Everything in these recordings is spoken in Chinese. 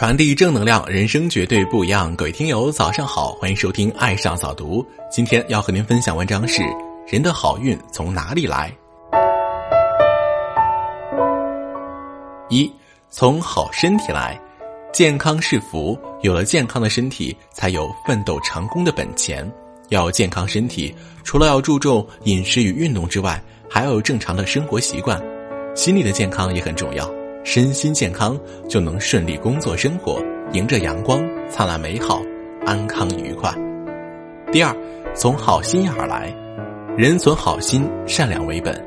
传递正能量，人生绝对不一样。各位听友，早上好，欢迎收听《爱上早读》。今天要和您分享文章是：人的好运从哪里来？一，从好身体来。健康是福，有了健康的身体，才有奋斗成功的本钱。要健康身体，除了要注重饮食与运动之外，还要有正常的生活习惯。心理的健康也很重要。身心健康，就能顺利工作生活，迎着阳光，灿烂美好，安康愉快。第二，从好心眼儿来，人存好心、善良为本，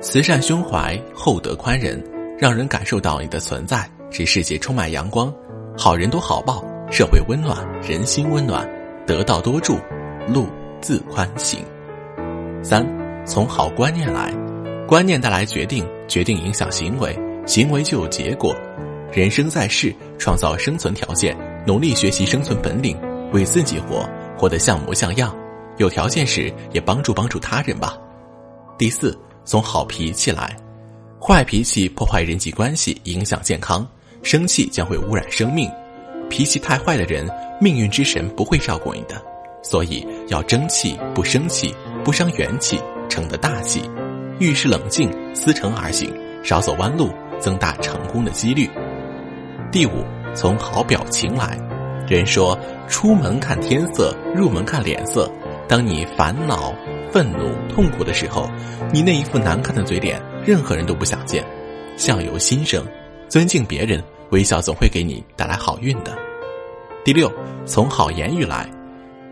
慈善胸怀、厚德宽仁，让人感受到你的存在，使世界充满阳光。好人多好报，社会温暖，人心温暖，得道多助，路自宽行。三，从好观念来，观念带来决定，决定影响行为。行为就有结果，人生在世，创造生存条件，努力学习生存本领，为自己活，活得像模像样。有条件时也帮助帮助他人吧。第四，从好脾气来，坏脾气破坏人际关系，影响健康，生气将会污染生命。脾气太坏的人，命运之神不会照顾你的。所以要争气，不生气，不伤元气，成得大气。遇事冷静，思成而行，少走弯路。增大成功的几率。第五，从好表情来。人说，出门看天色，入门看脸色。当你烦恼、愤怒、痛苦的时候，你那一副难看的嘴脸，任何人都不想见。相由心生，尊敬别人，微笑总会给你带来好运的。第六，从好言语来。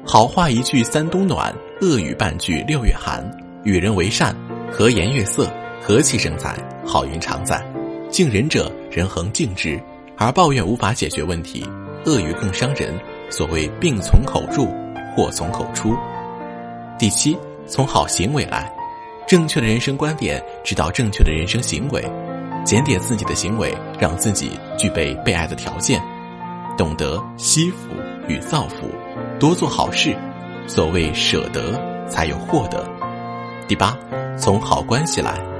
好话一句三冬暖，恶语半句六月寒。与人为善，和颜悦色，和气生财，好运常在。敬人者，人恒敬之；而抱怨无法解决问题，恶语更伤人。所谓病从口入，祸从口出。第七，从好行为来，正确的人生观点指导正确的人生行为，检点自己的行为，让自己具备被爱的条件，懂得惜福与造福，多做好事。所谓舍得，才有获得。第八，从好关系来。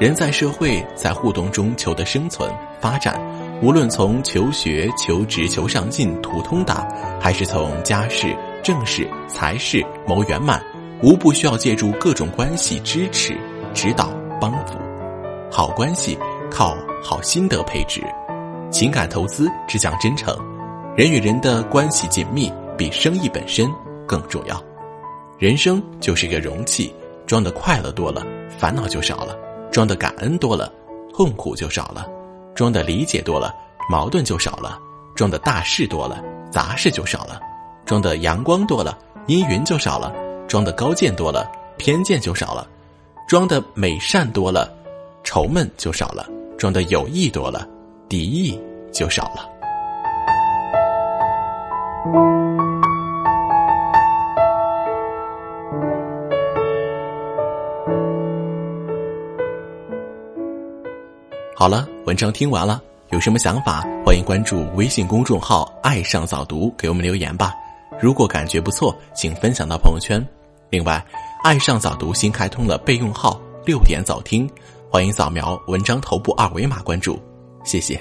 人在社会，在互动中求得生存发展，无论从求学、求职、求上进、图通达，还是从家事、政事、财事谋圆满，无不需要借助各种关系支持、指导、帮扶。好关系靠好心得配置，情感投资只讲真诚。人与人的关系紧密，比生意本身更重要。人生就是一个容器，装的快乐多了，烦恼就少了。装的感恩多了，痛苦就少了；装的理解多了，矛盾就少了；装的大事多了，杂事就少了；装的阳光多了，阴云就少了；装的高见多了，偏见就少了；装的美善多了，愁闷就少了；装的友谊多了，敌意就少了。好了，文章听完了，有什么想法，欢迎关注微信公众号“爱上早读”，给我们留言吧。如果感觉不错，请分享到朋友圈。另外，“爱上早读”新开通了备用号“六点早听”，欢迎扫描文章头部二维码关注。谢谢。